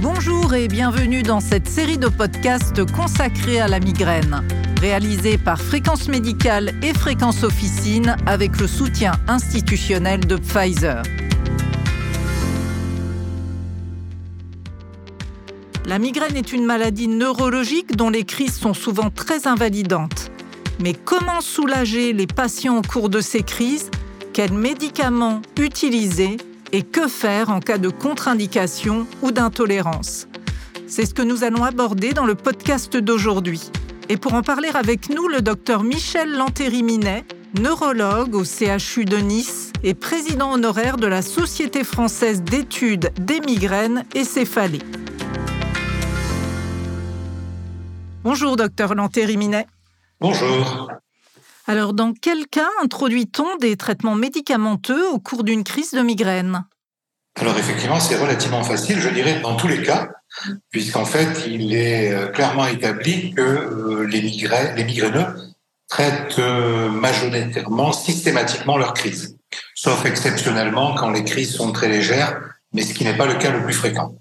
Bonjour et bienvenue dans cette série de podcasts consacrée à la migraine, réalisée par Fréquence Médicale et Fréquence Officine avec le soutien institutionnel de Pfizer. La migraine est une maladie neurologique dont les crises sont souvent très invalidantes. Mais comment soulager les patients au cours de ces crises? Quels médicaments utiliser? Et que faire en cas de contre-indication ou d'intolérance? C'est ce que nous allons aborder dans le podcast d'aujourd'hui. Et pour en parler avec nous, le docteur Michel Lantéry-Minet, neurologue au CHU de Nice et président honoraire de la Société française d'études des migraines et céphalées. Bonjour, docteur Lantéry-Minet. Bonjour. Alors, dans quel cas introduit-on des traitements médicamenteux au cours d'une crise de migraine? Alors, effectivement, c'est relativement facile, je dirais, dans tous les cas, puisqu'en fait, il est euh, clairement établi que euh, les, les migraineux traitent euh, majoritairement, systématiquement leur crise, sauf exceptionnellement quand les crises sont très légères, mais ce qui n'est pas le cas le plus fréquent.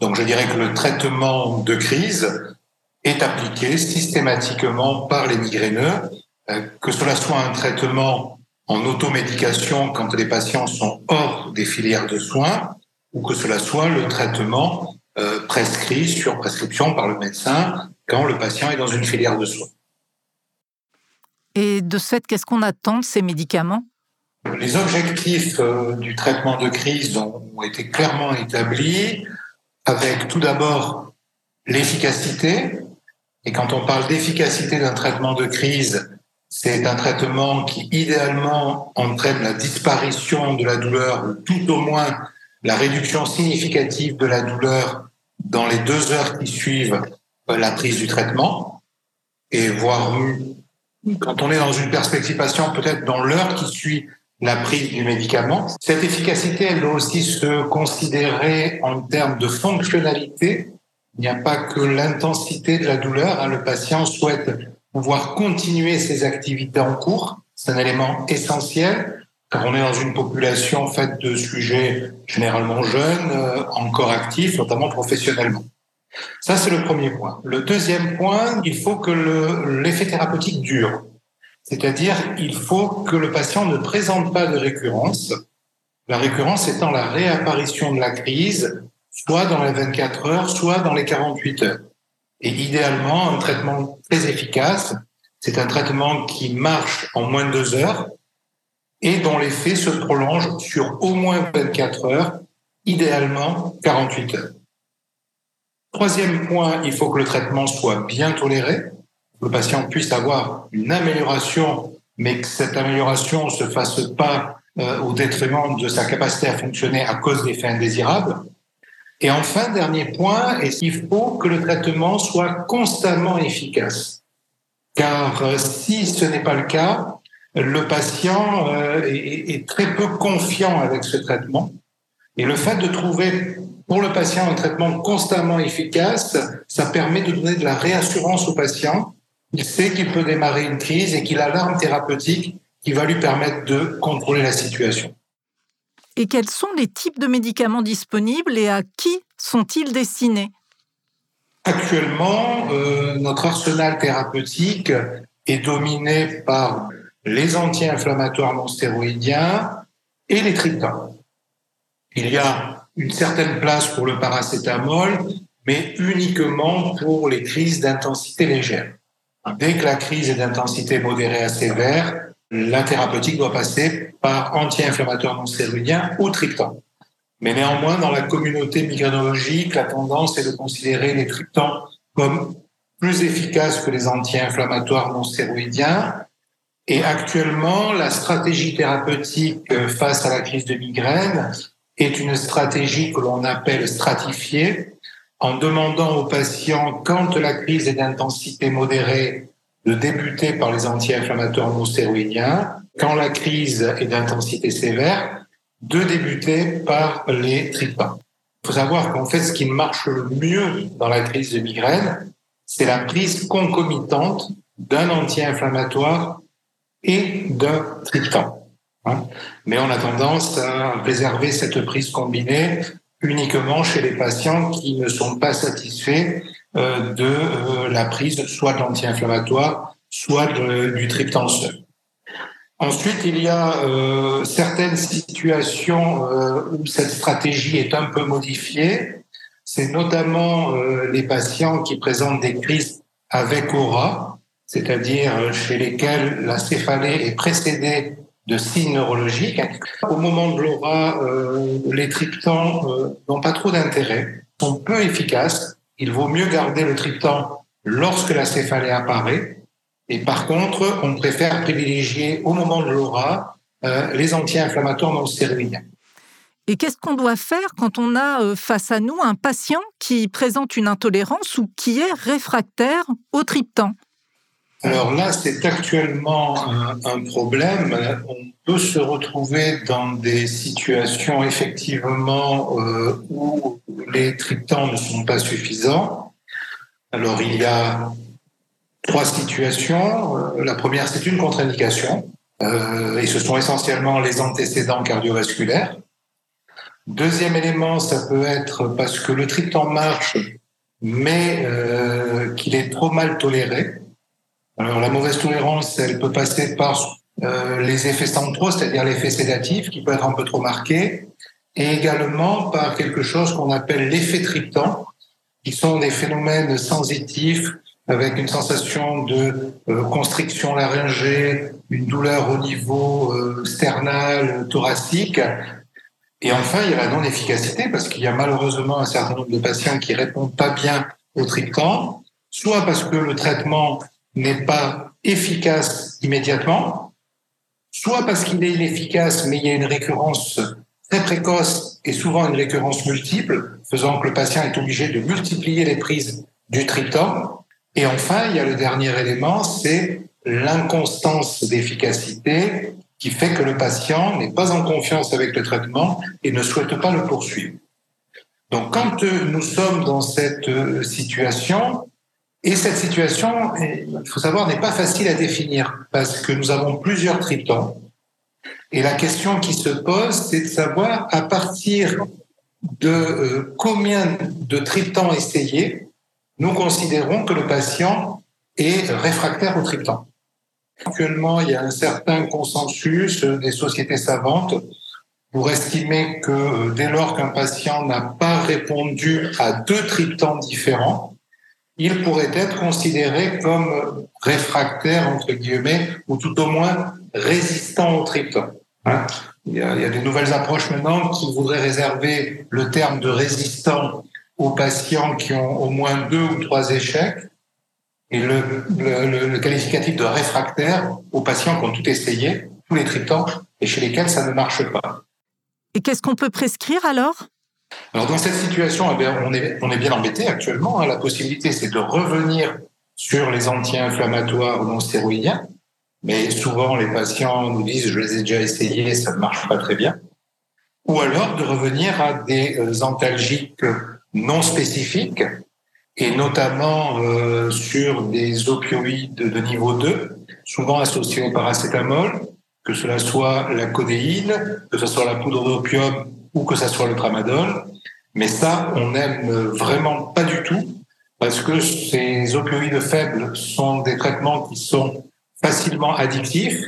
Donc, je dirais que le traitement de crise est appliqué systématiquement par les migraineux, que cela soit un traitement en automédication quand les patients sont hors des filières de soins, ou que cela soit le traitement euh, prescrit sur prescription par le médecin quand le patient est dans une filière de soins. Et de ce fait, qu'est-ce qu'on attend de ces médicaments? Les objectifs euh, du traitement de crise ont été clairement établis avec tout d'abord l'efficacité, et quand on parle d'efficacité d'un traitement de crise, c'est un traitement qui idéalement entraîne la disparition de la douleur, ou tout au moins la réduction significative de la douleur dans les deux heures qui suivent euh, la prise du traitement, et voire quand on est dans une perspective patient, peut-être dans l'heure qui suit la prise du médicament. Cette efficacité, elle doit aussi se considérer en termes de fonctionnalité il n'y a pas que l'intensité de la douleur. Hein. Le patient souhaite pouvoir continuer ses activités en cours. C'est un élément essentiel car on est dans une population faite de sujets généralement jeunes, euh, encore actifs, notamment professionnellement. Ça, c'est le premier point. Le deuxième point, il faut que l'effet thérapeutique dure. C'est-à-dire, il faut que le patient ne présente pas de récurrence. La récurrence étant la réapparition de la crise soit dans les 24 heures, soit dans les 48 heures. Et idéalement, un traitement très efficace, c'est un traitement qui marche en moins de deux heures et dont l'effet se prolonge sur au moins 24 heures, idéalement 48 heures. Troisième point, il faut que le traitement soit bien toléré, que le patient puisse avoir une amélioration, mais que cette amélioration ne se fasse pas euh, au détriment de sa capacité à fonctionner à cause d'effets indésirables. Et enfin, dernier point, il faut que le traitement soit constamment efficace? Car euh, si ce n'est pas le cas, le patient euh, est très peu confiant avec ce traitement. Et le fait de trouver pour le patient un traitement constamment efficace, ça permet de donner de la réassurance au patient. Il sait qu'il peut démarrer une crise et qu'il a l'arme thérapeutique qui va lui permettre de contrôler la situation et quels sont les types de médicaments disponibles et à qui sont-ils destinés? Actuellement, euh, notre arsenal thérapeutique est dominé par les anti-inflammatoires non stéroïdiens et les triptans. Il y a une certaine place pour le paracétamol, mais uniquement pour les crises d'intensité légère. Dès que la crise est d'intensité modérée à sévère, la thérapeutique doit passer par anti-inflammatoire non stéroïdien ou triptan. Mais néanmoins, dans la communauté migrainologique, la tendance est de considérer les triptans comme plus efficaces que les anti-inflammatoires non stéroïdiens. Et actuellement, la stratégie thérapeutique face à la crise de migraine est une stratégie que l'on appelle stratifiée, en demandant aux patients, quand la crise est d'intensité modérée, de débuter par les anti-inflammatoires non stéroïdiens, quand la crise est d'intensité sévère, de débuter par les triptans. Il faut savoir qu'en fait, ce qui marche le mieux dans la crise de migraine, c'est la prise concomitante d'un anti-inflammatoire et d'un triptan. Hein. Mais on a tendance à préserver cette prise combinée uniquement chez les patients qui ne sont pas satisfaits de euh, la prise soit de l'anti-inflammatoire, soit du triptan seul. Ensuite, il y a euh, certaines situations où cette stratégie est un peu modifiée. C'est notamment les patients qui présentent des crises avec aura, c'est-à-dire chez lesquels la céphalée est précédée de signes neurologiques. Au moment de l'aura, euh, les triptans euh, n'ont pas trop d'intérêt, sont peu efficaces. Il vaut mieux garder le triptan lorsque la céphalée apparaît. Et par contre, on préfère privilégier au moment de l'aura euh, les anti-inflammatoires non stéroïdiens. Et qu'est-ce qu'on doit faire quand on a face à nous un patient qui présente une intolérance ou qui est réfractaire au triptan? Alors là, c'est actuellement un, problème. On peut se retrouver dans des situations effectivement euh, où les triptans ne sont pas suffisants. Alors il y a trois situations. Euh, la première, c'est une contre-indication, euh, et ce sont essentiellement les antécédents cardiovasculaires. Deuxième élément, ça peut être parce que le triptan marche, mais qu'il est trop mal toléré. Alors la mauvaise tolérance, elle peut passer par euh, les effets centraux, c'est-à-dire l'effet sédatif, qui peut être un peu trop marqué, et également par quelque chose qu'on appelle l'effet triptan, qui sont des phénomènes sensitifs avec une sensation de euh, constriction laryngée, une douleur au niveau euh, sternal, thoracique. Et enfin, il y a la non-efficacité, parce qu'il y a malheureusement un certain nombre de patients qui répondent pas bien au triptan, soit parce que le traitement n'est pas efficace immédiatement, soit parce qu'il est inefficace, mais il y a une récurrence très précoce et souvent une récurrence multiple, faisant que le patient est obligé de multiplier les prises du triptan. Et enfin, il y a le dernier élément, c'est l'inconstance d'efficacité qui fait que le patient n'est pas en confiance avec le traitement et ne souhaite pas le poursuivre. Donc quand nous sommes dans cette situation, et cette situation, il faut savoir, n'est pas facile à définir parce que nous avons plusieurs triptans. Et la question qui se pose, c'est de savoir à partir de euh, combien de triptans essayés, nous considérons que le patient est réfractaire au triptan. Actuellement, il y a un certain consensus des sociétés savantes pour estimer que euh, dès lors qu'un patient n'a pas répondu à deux triptans différents, il pourrait être considéré comme réfractaire, entre guillemets, ou tout au moins résistant au triptan. Hein? il, y a, il y a des nouvelles approches maintenant qui voudraient réserver le terme de résistant aux patients qui ont au moins deux ou trois échecs et le, le, le qualificatif de réfractaire aux patients qui ont tout essayé, tous les triptans, et chez lesquels ça ne marche pas. Et qu'est-ce qu'on peut prescrire alors? Alors dans cette situation, eh on, est, on est bien embêté actuellement. Hein. La possibilité, c'est de revenir sur les anti-inflammatoires non stéroïdiens. Mais souvent, les patients nous disent, je les ai déjà essayés, ça ne marche pas très bien. Ou alors de revenir à des euh, antalgiques non spécifiques, et notamment euh, sur des opioïdes de niveau 2, souvent associés au paracétamol, que cela soit la codéine, que ce soit la poudre d'opium ou que ça soit le tramadol. Mais ça, on n'aime vraiment pas du tout parce que ces opioïdes faibles sont des traitements qui sont facilement addictifs.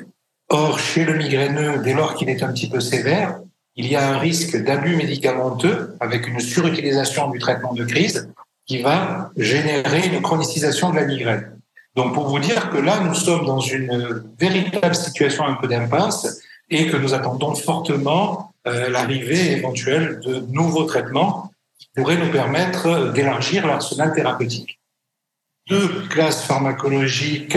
Or, chez le migraineux, dès lors qu'il est un petit peu sévère, il y a un risque d'abus médicamenteux avec une surutilisation du traitement de crise qui va générer une chronicisation de la migraine. Donc, pour vous dire que là, nous sommes dans une véritable situation un peu d'impasse et que nous attendons fortement euh, l'arrivée éventuelle de nouveaux traitements qui pourraient nous permettre d'élargir l'arsenal thérapeutique. Deux classes pharmacologiques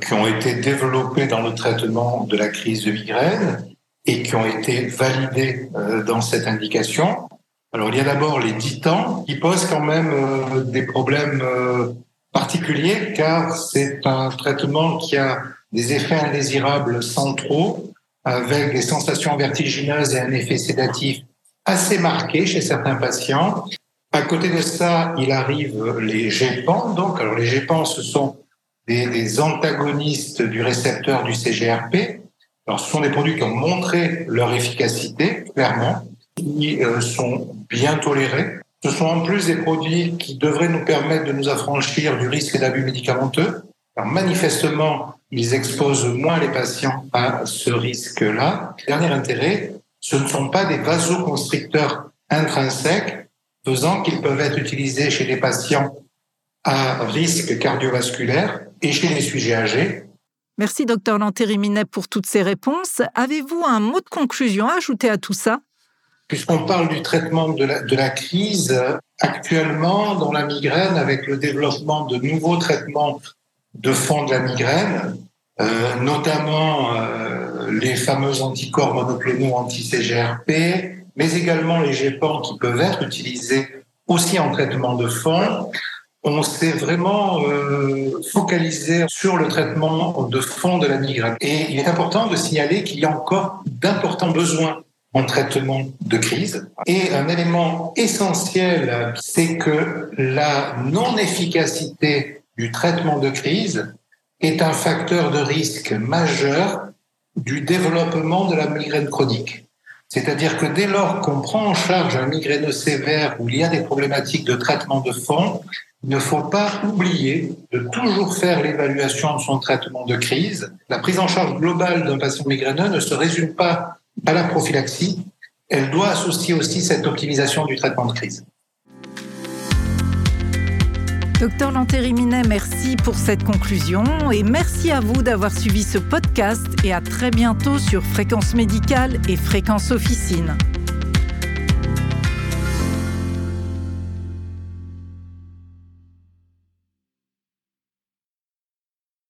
qui ont été développées dans le traitement de la crise de migraine et qui ont été validées euh, dans cette indication. Alors il y a d'abord les titans qui posent quand même des problèmes particuliers car c'est un traitement qui a des effets indésirables centraux avec des sensations vertigineuses et un effet sédatif assez marqué chez certains patients. À côté de ça, il arrive les GEPAN. Donc, alors les GEPAN, ce sont des, des, antagonistes du récepteur du CGRP. Alors, ce sont des produits qui ont montré leur efficacité, clairement, qui euh, sont bien tolérés. Ce sont en plus des produits qui devraient nous permettre de nous affranchir du risque d'abus médicamenteux. Alors manifestement, ils exposent moins les patients à ce risque-là. Dernier intérêt, ce ne sont pas des vasoconstricteurs intrinsèques faisant qu'ils peuvent être utilisés chez les patients à risque cardiovasculaire et chez les sujets âgés. Merci, docteur Lantériminet, pour toutes ces réponses. Avez-vous un mot de conclusion à ajouter à tout ça? Puisqu'on parle du traitement de la, de la, crise, actuellement, dans la migraine, avec le développement de nouveaux traitements de fond de la migraine, euh, notamment euh, les fameux anticorps monoclonaux anti-CGRP, mais également les GEPAN qui peuvent être utilisés aussi en traitement de fond, on s'est vraiment euh, focalisé sur le traitement de fond de la migraine. Et il est important de signaler qu'il y a encore d'importants besoins en traitement de crise. Et un élément essentiel, c'est que la non-efficacité du traitement de crise est un facteur de risque majeur du développement de la migraine chronique. C'est-à-dire que dès lors qu'on prend en charge un migraineux sévère où il y a des problématiques de traitement de fond, il ne faut pas oublier de toujours faire l'évaluation de son traitement de crise. La prise en charge globale d'un patient migraineux ne se résume pas à la prophylaxie, elle doit associer aussi cette optimisation du traitement de crise. Docteur Lantériminet, merci pour cette conclusion et merci à vous d'avoir suivi ce podcast et à très bientôt sur Fréquence Médicale et Fréquence Officine.